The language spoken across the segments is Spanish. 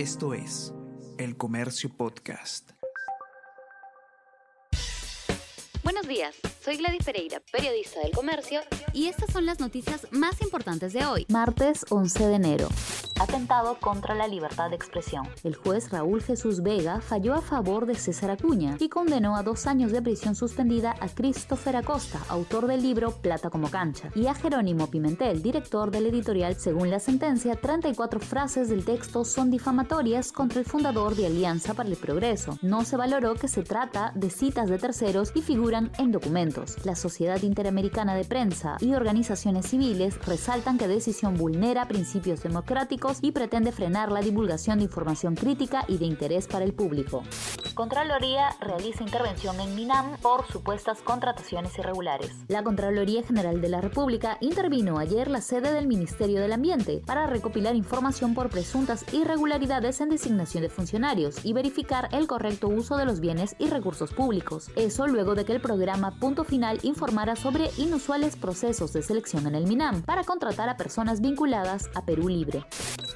Esto es El Comercio Podcast. Buenos días, soy Gladys Pereira, periodista del Comercio, y estas son las noticias más importantes de hoy, martes 11 de enero atentado contra la libertad de expresión. El juez Raúl Jesús Vega falló a favor de César Acuña y condenó a dos años de prisión suspendida a Christopher Acosta, autor del libro Plata como cancha, y a Jerónimo Pimentel, director del editorial. Según la sentencia, 34 frases del texto son difamatorias contra el fundador de Alianza para el Progreso. No se valoró que se trata de citas de terceros y figuran en documentos. La Sociedad Interamericana de Prensa y organizaciones civiles resaltan que decisión vulnera principios democráticos y pretende frenar la divulgación de información crítica y de interés para el público. Contraloría realiza intervención en Minam por supuestas contrataciones irregulares. La Contraloría General de la República intervino ayer la sede del Ministerio del Ambiente para recopilar información por presuntas irregularidades en designación de funcionarios y verificar el correcto uso de los bienes y recursos públicos. Eso luego de que el programa Punto Final informara sobre inusuales procesos de selección en el MINAM para contratar a personas vinculadas a Perú Libre.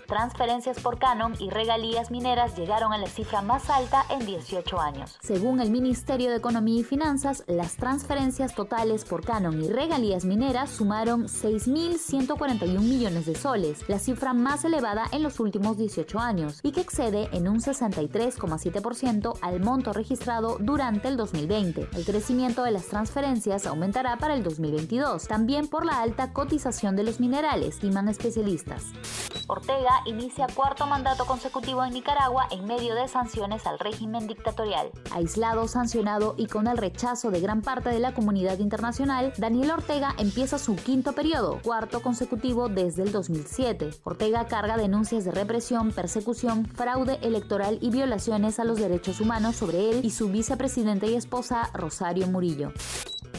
Transferencias por canon y regalías mineras llegaron a la cifra más alta en 18 años. Según el Ministerio de Economía y Finanzas, las transferencias totales por canon y regalías mineras sumaron 6.141 millones de soles, la cifra más elevada en los últimos 18 años, y que excede en un 63,7% al monto registrado durante el 2020. El crecimiento de las transferencias aumentará para el 2022, también por la alta cotización de los minerales, estiman especialistas. Ortega inicia cuarto mandato consecutivo en Nicaragua en medio de sanciones al régimen dictatorial. Aislado, sancionado y con el rechazo de gran parte de la comunidad internacional, Daniel Ortega empieza su quinto periodo, cuarto consecutivo desde el 2007. Ortega carga denuncias de represión, persecución, fraude electoral y violaciones a los derechos humanos sobre él y su vicepresidente y esposa Rosario Murillo.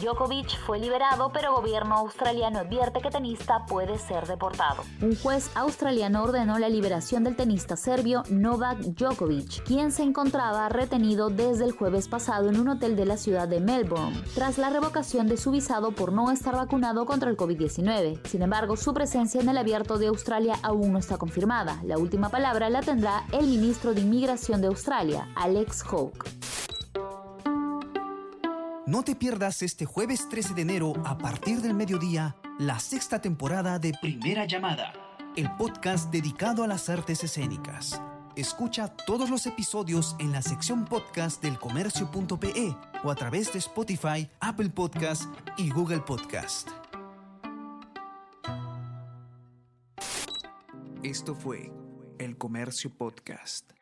Djokovic fue liberado, pero gobierno australiano advierte que tenista puede ser deportado. Un juez australiano ordenó la liberación del tenista serbio Novak Djokovic, quien se encontraba retenido desde el jueves pasado en un hotel de la ciudad de Melbourne, tras la revocación de su visado por no estar vacunado contra el COVID-19. Sin embargo, su presencia en el abierto de Australia aún no está confirmada. La última palabra la tendrá el ministro de Inmigración de Australia, Alex Hawke. No te pierdas este jueves 13 de enero a partir del mediodía la sexta temporada de Primera Llamada, el podcast dedicado a las artes escénicas. Escucha todos los episodios en la sección podcast del comercio.pe o a través de Spotify, Apple Podcast y Google Podcast. Esto fue El Comercio Podcast.